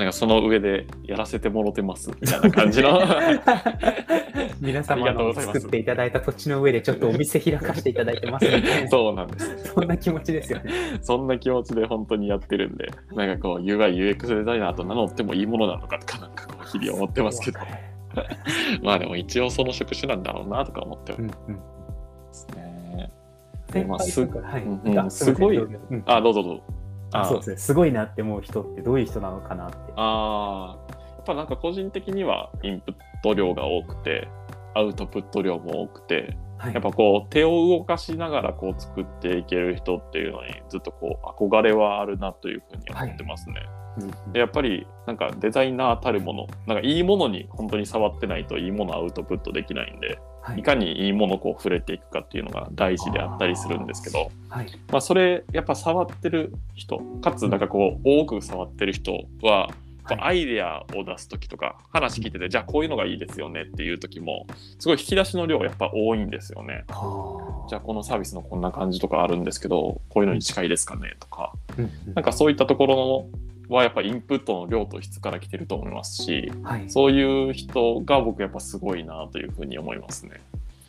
なんかその上でやらせてもろてますみたいな感じの。(laughs) 皆様の作っていただいた土地の上でちょっとお店開かせていただいてますみたいなそうなんです。そんな気持ちですよね。そんな気持ちで本当にやってるんで、なんかこう UI、UX デザイナーと名乗ってもいいものなのかとか、なんかこう日々思ってますけど、まあでも一応その職種なんだろうなとか思ってまうんうん。すまあ輩とか、はいうんうんあすごいませんうんあ、どうぞどうぞ。あそうですね。すごいなって思う人ってどういう人なのかなって。ああ、やっぱなんか個人的にはインプット量が多くて、アウトプット量も多くて、はい。やっぱこう手を動かしながらこう作っていける人っていうのにずっとこう憧れはあるなというふうに思ってますね。うんうん。でやっぱりなんかデザイナーたるもの、なんかいいものに本当に触ってないといいものアウトプットできないんで、はい。いかにいいものをこう触れていくかっていうのが大事であったりするんですけど、はい。まあそれやっぱ触ってる人、かつなんかこう多く触ってる人は、こうアイデアを出す時とか話聞いててじゃあこういうのがいいですよねっていう時もすごい引き出しの量やっぱ多いんですよね。はじゃあこのサービスのこんな感じとかあるんですけどこういうのに近いですかねとか。なんかそういったところのはやっぱインプットの量と質から来てると思いますしはい、そういう人が僕やっぱすごいなというふうに思いますね。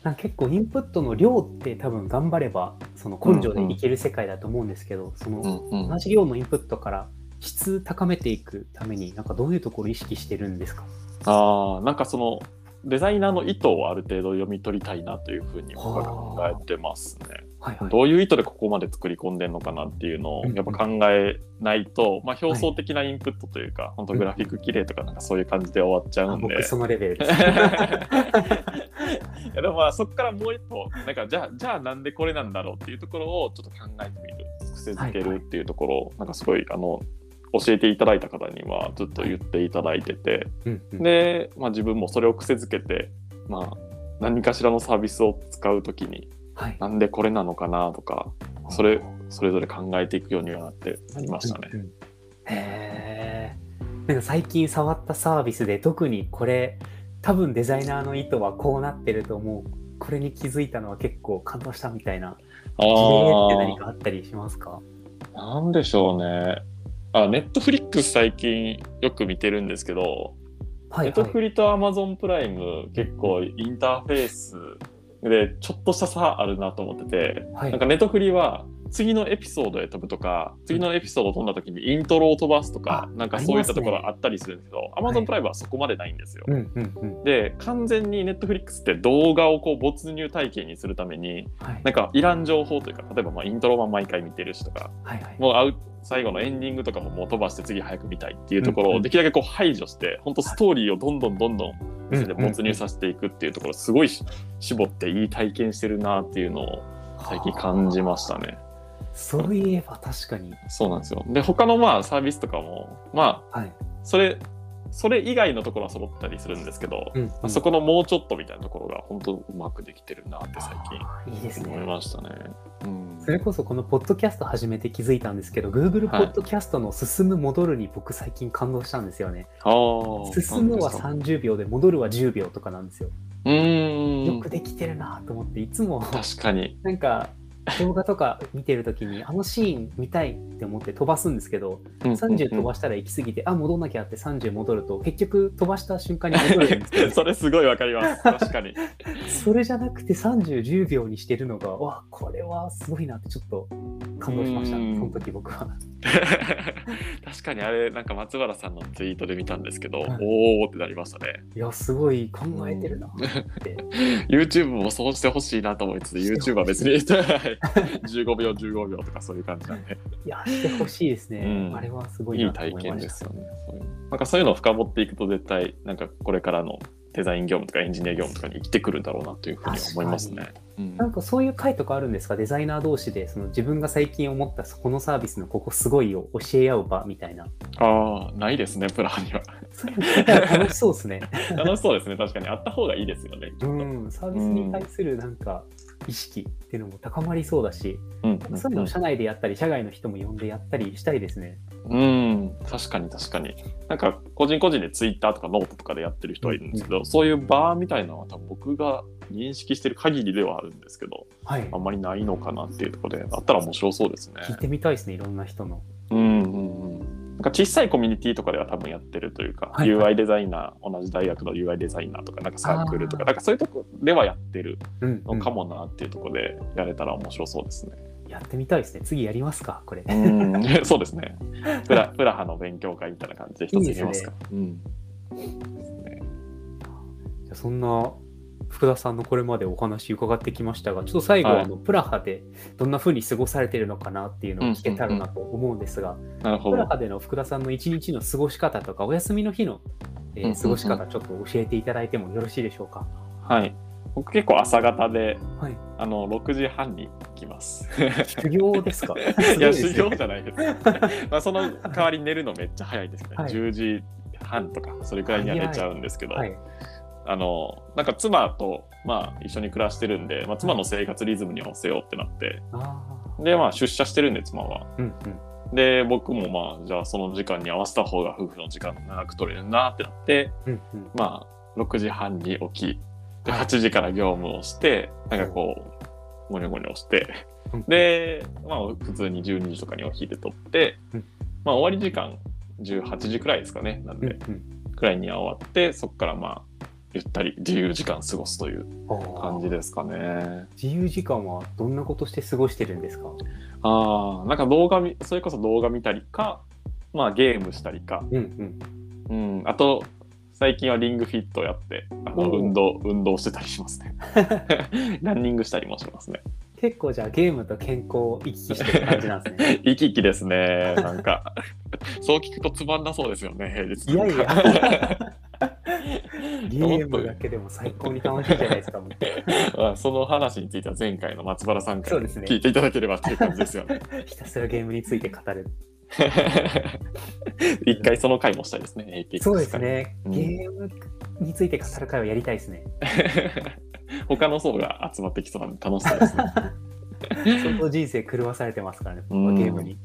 なんか結構インプットの量って多分頑張ればその根性でいける世界だと思うんですけど、そのうんうん。同じ量のインプットから質高めていくためになんかどういうところを意識してるんですか？あーなんかそのデザイナーの意図をある程度読み取りたいなというふうに僕は考えてますね。はいはい。どういう意図でここまで作り込んでんのかなっていうのをやっぱ考えないと、まあ、表層的なインプットというか、本当グラフィック綺麗とかなんかそういう感じで終わっちゃあうんで。僕そのレベルです。(laughs) いやでもまあそこからもう一歩なんかじゃあじゃあなんでこれなんだろうっていうところをちょっと考えてみる癖づけるっていうところを、なんかすごいあの教えていただいた方にはずっと言っていただいてて、うんうんで、まあ、自分もそれを癖づけて、まあ、何かしらのサービスを使うときにはい。なんでこれなのかなとかそれそれぞれ考えていくようにはなってなりましたね。うんうんへえ。か最近触ったサービスで特にこれ多分デザイナーの意図はこうなってると思う。これに気づいたのは結構感動したみたいな事例って何かあったりしますか？なんでしょうね。あ、ネットフリックス最近よく見てるんですけど、はい、ネットフリとアマゾンプライム結構インターフェースでちょっとした差あるなと思ってて、はいなんかネットフリは次のエピソードへ飛ぶとか、次のエピソードを飛んだ時にイントロを飛ばすとか、あなんかそういったところあったりするんですけど、アマゾンプライムはそこまでないんですよ。うんうんうん。で、完全にネットフリックスって動画をこう没入体験にするために、はいなんかいらん情報というか、例えばまあイントロは毎回見てるしとか、はいはい。もうアウ最後のエンディングとかももう飛ばして次早く見たいっていうところをできるだけこう排除して、本当ストーリーをどんどんどんどん没入させていくっていうところすごいし絞っていい体験してるなっていうのを最近感じましたね。そういえば確かに。そうなんですよ。で、他のまあサービスとかも、まあ、はい。それ、それ以外のところは揃ったりするんですけど、うんまあそこのもうちょっとみたいなところが本当うまくできてるなって最あーいいです近思いね。ましたね。うんそれこそこのポッドキャスト始めて気づいたんですけど、Google ポはいッドキャストの進む戻るに僕最近感動したんですよね。ああ。進むはなんですか？30秒で戻るは10秒とかなんですよ。うーんよく。できてるなと思って、いつも確かに。なんか動画とか見てるときにあのシーン見たいって思って飛ばすんですけど、30飛ばしたら行き過ぎて、あ、戻んなきゃって30戻ると、結局飛ばした瞬間に戻るんですけど、(laughs) それすごいわかります。確かに。(laughs) それじゃなくて30、10秒にしてるのが、わ、これはすごいなってちょっと感動しました、うんその時僕は。(laughs) 確かにあれ、なんか松原さんのツイートで見たんですけど、はいおーってなりましたね。いや、すごい考えてるなって。YouTube もそうしてほしいなと思いつつ、YouTube は別にはい (laughs) 15秒、15秒とかそういう感じなんで、いや、してほしいですね。うんあれはすごいいい体。験ですよね。そういうなんかそういうのを深掘っていくと絶対、なんかこれからのデザイン業務とかエンジニア業務とかに生きてくるんだろうなというふうに思いますね。うんなんかそういう会とかあるんですか？デザイナー同士でその自分が最近思ったこのサービスのここすごいを教え合う場みたいな。ああ、ないですね、プラハには。楽しそうですね。(laughs) 楽しそうですね、確かに。あった方がいいですよね。うん、サービスに対するなんか意識っていうのも高まりそうだし、うんそういうのを社内でやったり、社外の人も呼んでやったりしたいですね。うん、確かに確かに。なんか、個人個人でツイッターとかノートとかでやってる人はいるんですけど、そういうバーみたいなのは多分僕が認識してる限りではあるんですけど、はいあ。んまりないのかなっていうところで、あったら面白そうですね。聞いてみたいですね、いろんな人の。うんうんうん。なんか小さいコミュニティとかでは多分やってるというか、はいはい UI デザイナー、同じ大学の UI デザイナーとか、なんかサークルとか、なんかそういうとこではやってるうん、のかもなっていうところでやれたら面白そうですね。やってみたいですね。次やりますか、これ。うん、(laughs) そうですね。プラプラハの勉強会みたいな感じで一つやりますか。うん。ですねじゃあそんな福田さんのこれまでお話伺ってきましたが、ちょっと最後、はいあのプラハでどんな風に過ごされてるのかなっていうのを聞けたらなと思うんですが、なるほど。プラハでの福田さんの一日の過ごし方とか、お休みの日の、えー過ごし方、ちょっと教えていただいてもよろしいでしょうか？はい。僕結構朝方で、はい。あの、6時半に来ます。修行ですか？(laughs) いや、修行じゃないです。(laughs) まあ、その代わり寝るのめっちゃ早いですね。はい10時半とか、それくらいには寝ちゃうんですけど、はい。あの、なんか妻と、まあ、一緒に暮らしてるんで、まあ、妻の生活リズムに合わせようってなって。で、まあ、出社してるんで、妻は。うんうん。で、僕もまあ、じゃあその時間に合わせた方が夫婦の時間長く取れるなってなって、うんうん。まあ、6時半に起き、で、はい。8時から業務をして、なんかこう、ゴニョゴニョして、うん、で、まあ、普通に12時とかにお昼取ってうん、まあ、終わり時間18時くらいですかね、なんで、くらいには終わって、そこからまあ、ゆったり自由時間過ごすといううん、感じですかね。自由時間はどんなことして過ごしてるんですか？ああ、なんか動画見、それこそ動画見たりか、まあゲームしたりか、うんうん。うん、あと、最近はリングフィットをやって、あの運動、運動してたりしますね。(laughs) ランニングしたりもしますね。結構じゃあゲームと健康を行き来してる感じなんですね。(laughs) 生き生きですね。なんか、そう聞くとつまんなそうですよね、平日いやいやや。(laughs) ゲームだけでも最高に楽しいじゃないですか。(laughs) その話については前回の松原さんから聞いていただければっていう感じですよね。(laughs) ひたすらゲームについて語る。一回その回もしたいですね、APEX そうですね。うんゲームについて語る会をやりたいですね。他の層が集まってきそうなんで楽しそうですね。相当人生狂わされてますからね、うんゲームに。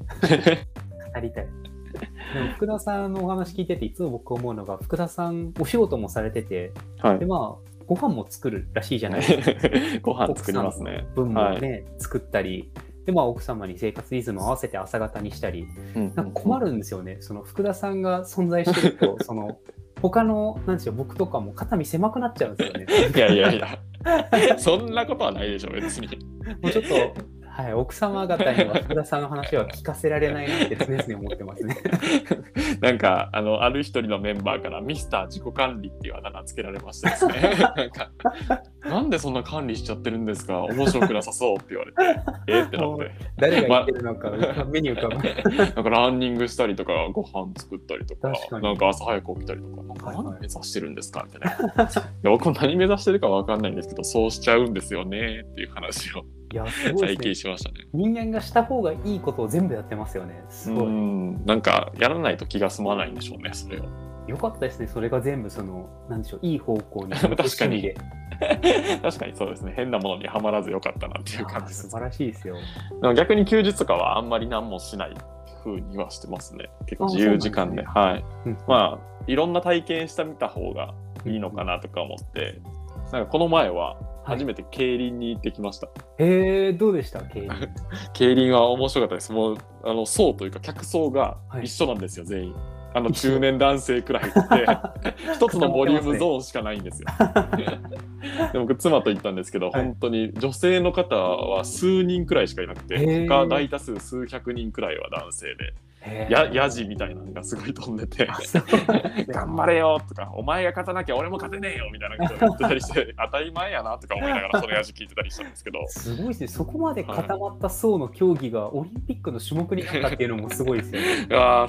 語りたい。でも福田さんのお話聞いてていつも僕思うのが福田さんお仕事もされててはいで。まあご飯も作るらしいじゃないですかご飯作りますね。分もはいね、作ったりでまあ奥様に生活リズムを合わせて朝方にしたりうんなんか困るんですよねその福田さんが存在してると (laughs) その他のなんでしょう僕とかも肩身狭くなっちゃうんですよねいやいやいや、そんなことはないでしょ、別に。もうちょっとはい、奥様方には福田さんの話は聞かせられないなって常々思ってますね。(laughs) なんか、あの、ある一人のメンバーからミスター自己管理っていうあだ名つけられましてですね。(laughs) なんか、なんでそんな管理しちゃってるんですか？面白くなさそうって言われて、え？ってなって。誰が言ってるのか、(laughs) 目に浮かぶ。なんかランニングしたりとか、ご飯作ったりとかなんか朝早く起きたりとか、なんかはいはい何目指してるんですか？みたいな。いや僕も何目指してるかわかんないんですけど、そうしちゃうんですよねっていう話をいや、すごいね。近しましたね。人間がした方がいいことを全部やってますよね。すごうい。ん、なんかやらないと気が済まないんでしょうね、それを。よかったですね。それが全部、その、なんでしょう、いい方向に。(laughs) 確かに。(laughs) 確かにそうですね。変なものにはまらずよかったなっていう感じです。素晴らしいですよ。でも逆に休日とかはあんまり何もしない風にはしてますね。結構自由時間で。あはい。うんまあ、いろんな体験してみた方がいいのかなとか思って、なんかこの前は初めて競輪に行ってきました。へえ、どうでした？競輪。(laughs) 競輪は面白かったです。もう、あの、層というか客層がはい一緒なんですよ、全員。あの、中年男性くらいって、(laughs) 一つのボリュームゾーンしかないんですよ。(laughs) (laughs) で僕、妻と行ったんですけど、はい。本当に女性の方は数人くらいしかいなくへて、ー。他大多数数百人くらいは男性で、やヤジみたいなのがすごい飛んでて (laughs) 頑張れよとかお前が勝たなきゃ俺も勝てねえよみたいなことを言ってたりして当たり前やなとか思いながらそのヤジ聞いてたりしたんですけど。すごいですね。そこまで固まった層の競技がオリンピックの種目になったっていうのもすごいですよね。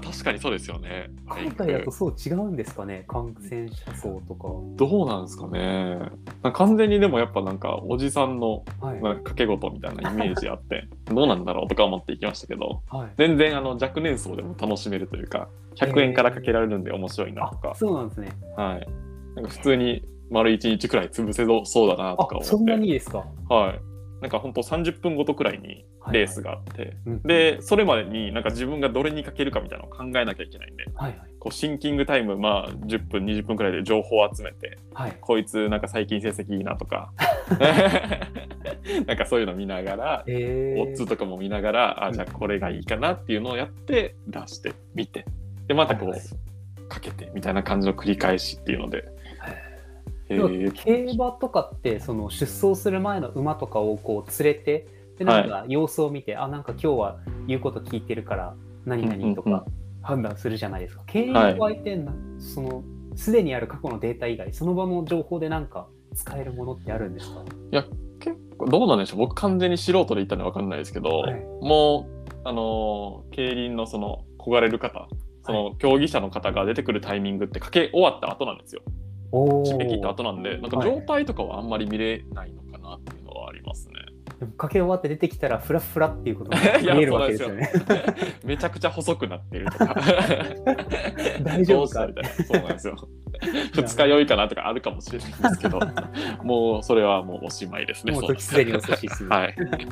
い。確かにそうですよね。海外だとそう違うんですかね、感染者層とか。どうなんですかね完全にでもやっぱなんかおじさんのはい。なんか掛け事みたいなイメージあって (laughs) どうなんだろうとか思っていきましたけどはい、全然あの若年層でも楽しめるというか100円からかけられるんで面白いなとか。あ、そうなんですね。はい。なんか普通に丸1日くらい潰せそうだなとかあ、そん思ってなにいいですか？はい。なんか本当30分ごとくらいにレースがあって、うん、でそれまでになんか自分がどれにかけるかみたいなのを考えなきゃいけないんで。はいはい。こうシンキングタイムまあ10分20分くらいで情報を集めてはい。こいつなんか最近成績いいなとか。(laughs) なんかそういうの見ながら、えー、オッズとかも見ながらあじゃあこれがいいかなっていうのをやって出して見て。でまたこう、はいはい。かけてみたいな感じの繰り返しっていうので。え競馬とかってその出走する前の馬とかをこう連れてでなんか様子を見て、あなんか今日は言うこと聞いてるから何々とうんうんうか判断するじゃないですか。競馬の相手な、そのすでにある過去のデータ以外その場の情報でなんか使えるものってあるんですか？結構どうなんでしょう。僕完全に素人で言ったのは分かんないですけど、はい。もうあのー競輪のその焦がれる方その競技者の方が出てくるタイミングってかけ終わった後なんですよ。お締め切ったー後なんでなんか状態とかはあんまり見れないのかなっていうのはありますねでもかけ終わって出てきたらフラフラっていうことが (laughs) 見えるわけですよね。(laughs) めちゃくちゃ細くなってるとか。(laughs) 大丈夫か？みたいな。そうなんですよ。二日酔いかなとかあるかもしれないんですけど。もうそれはもうおしまいですねもうそう時すでに遅しですね。はい。そうなんで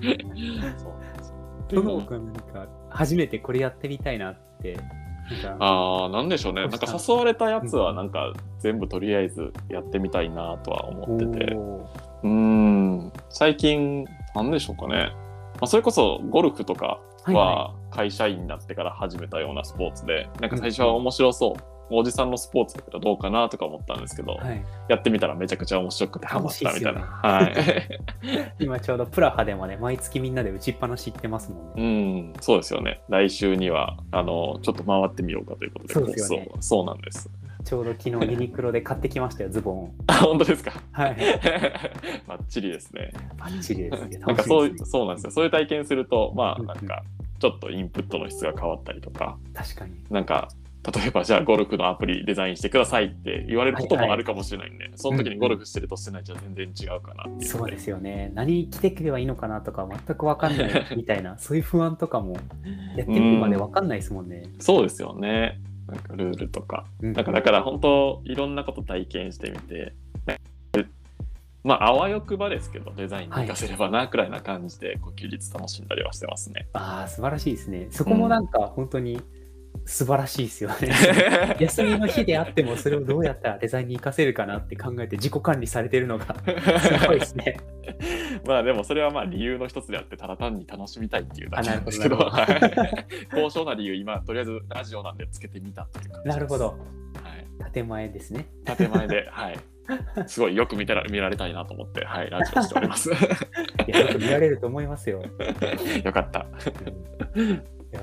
すよ。その他何か初めてこれやってみたいなって。ああ、なんでしょうね。なんか誘われたやつは、うんなんか全部とりあえずやってみたいなとは思ってて。うーん、最近、なんでしょうかね。まあ、それこそゴルフとかはいは会社員になってから始めたようなスポーツで、なんか最初は面白そう。おじさんのスポーツだけどどうかなとか思ったんですけど、はい、やってみたらめちゃくちゃ面白くてハマったみたいな。楽しはい。(laughs) 今ちょうどプラハでもね、毎月みんなで打ちっぱなし行ってますもんうね。ん、そうですよね。来週には、あの、ちょっと回ってみようかということで、そうなんです。ちょうど昨日ユニクロで買ってきましたよ、ズボンを。(laughs) あ、本当ですか？はい。(laughs) バッチリですね。バッチリですね。なんかそうそうなんですよ。そういう体験すると、まあうんなんかちょっとインプットの質が変わったりとか、確かに。なんか例えばじゃあゴルフのアプリデザインしてくださいって言われることもあるかもしれないんで、その時にゴルフしてるとしてないじゃ全然違うかなっていう。そうですよね。何着てくればいいのかなとか全く分かんないみたいな、そういう不安とかもやってみるまで分かんないですもんね。そうですよね。なんかルールとか。うんなんかだから本当いろんなこと体験してみて、まああわよくばですけどデザインに活かせればなくらいな感じでこう休日楽しんだりはしてますね。ああ、素晴らしいですね。そこもなんか本当に素晴らしいですよね。(laughs) 休みの日であってもそれをどうやったらデザインに活かせるかなって考えて自己管理されてるのが (laughs) すごいですね。まあでもそれはまあ理由の一つであってただ単に楽しみたいっていうだけなんですけどあなるはい (laughs) 高尚な理由今とりあえずラジオなんでつけてみたっていう感じなるほど。はい、建前ですね。建前ではいすごいよく見てら見られたいなと思ってはいラジオしておりますいや、よく見られると思いますよ。よかった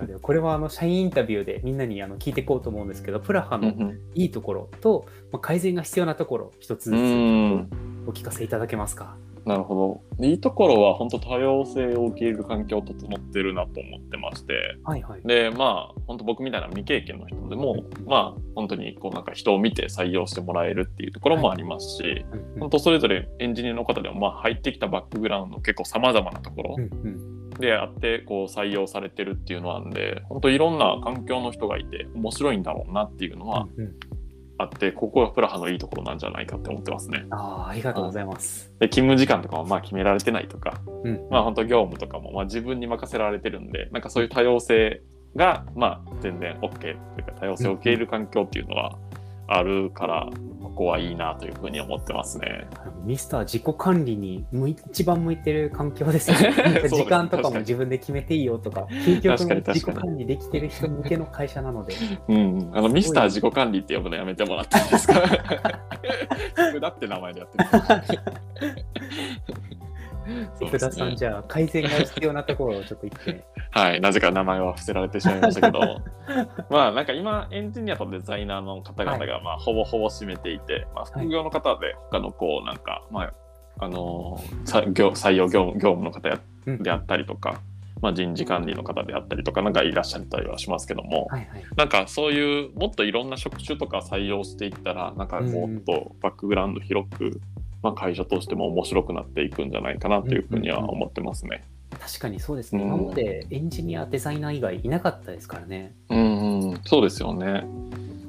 うんいやでもこれはあの社員インタビューでみんなにあの聞いていこうと思うんですけど、プラハのいいところと、まあ、改善が必要なところ、一つずつうん。お聞かせいただけますか？なるほど。いいところは本当多様性を受け入れる環境整ってるなと思ってまして。はいはい。でまあ本当僕みたいな未経験の人でもまあ本当にこうなんか人を見て採用してもらえるっていうところもありますし、うんうん本当それぞれエンジニアの方でもまあ入ってきたバックグラウンド結構さまざまなところうんうんであってこう採用されてるっていうのなんで本当いろんな環境の人がいて面白いんだろうなっていうのはうんうんあってここがプラハのいいところなんじゃないかって思ってますね。ああ、ありがとうございます。で勤務時間とかもまあ決められてないとか、うんまあ本当業務とかもまあ自分に任せられてるんでなんかそういう多様性がまあ全然 OK というか多様性を受け入れる環境っていうのはあるからここはいいなというふうに思ってますね。ミスター自己管理に向い一番向いてる環境です (laughs) よね。時間とかも自分で決めていいよとか、究極の自己管理できてる人向けの会社なので、うん、あのミスター自己管理って呼ぶのやめてもらっていいですか？(laughs) 福田って名前でやってる。福田さん、じゃあ改善が必要なところをちょっと言って。(laughs) はい、なぜか名前は伏せられてしまいましたけど、(laughs) まあなんか今エンジニアとデザイナーの方々がまあほぼほぼ占めていて、まあ副業の方で他のこうなんかまああの業採用業務業務の方であったりとか、まあ人事管理の方であったりとかなんかいらっしゃったりはしますけども、はいはい。なんかそういうもっといろんな職種とか採用していったらなんかもっとバックグラウンド広く、まあ、会社としても面白くなっていくんじゃないかなというふうには思ってますね。確かにそうですね。うん今までエンジニア、デザイナー以外いなかったですからね。うん、うん、そうですよね。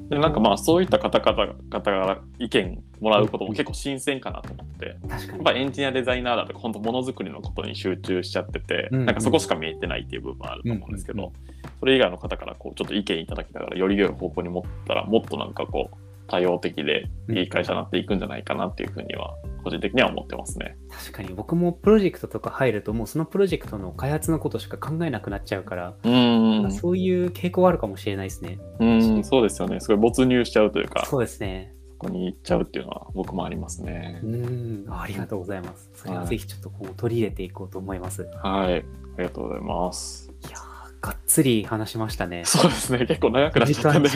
でなんかまあそういった方々方から意見もらうことも結構新鮮かなと思って。確かにやっ。ぱエンジニアデザイナーだと本当ものづくりのことに集中しちゃってて、うんうんなんかそこしか見えてないっていう部分もあると思うんですけど、うんうんそれ以外の方からこうちょっと意見いただきながらより良い方向に持ったらもっとなんかこう多様的でいい会社になっていくんじゃないかなっていうふうには個人的には思ってますね。確かに僕もプロジェクトとか入るともうそのプロジェクトの開発のことしか考えなくなっちゃうから、うん、そういう傾向あるかもしれないですね。うん、そうですよね。すごい没入しちゃうというか、そそうですね。こに行っちゃうっていうのは僕もありますねう。んありがとうございます。それはぜひちょっとこう取り入れていこうと思います。いはい、ありがとうございます。やーがっつり話しましたね。そうですね、結構長くなっちゃったんで。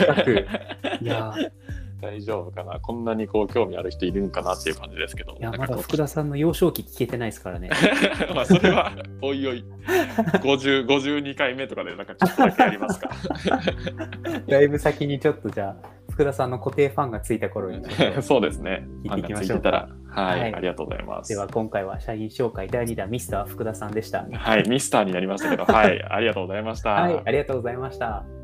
いやー大丈夫かな？こんなにこう興味ある人いるんかなっていう感じですけど。いやまだ福田さんの幼少期聞けてないですからね。(laughs) まあそれはおいおい。50 52回目とかでなんかちょっとだけやりますか？(laughs) だいぶ先にちょっとじゃあ福田さんの固定ファンがついた頃に。(laughs) そうですね。聞いていきましょうはい、はい。ありがとうございます。では今回は社員紹介第2弾ミスター福田さんでした。はいミスターになりましたけどはいありがとうございました、はい、ありがとうございました。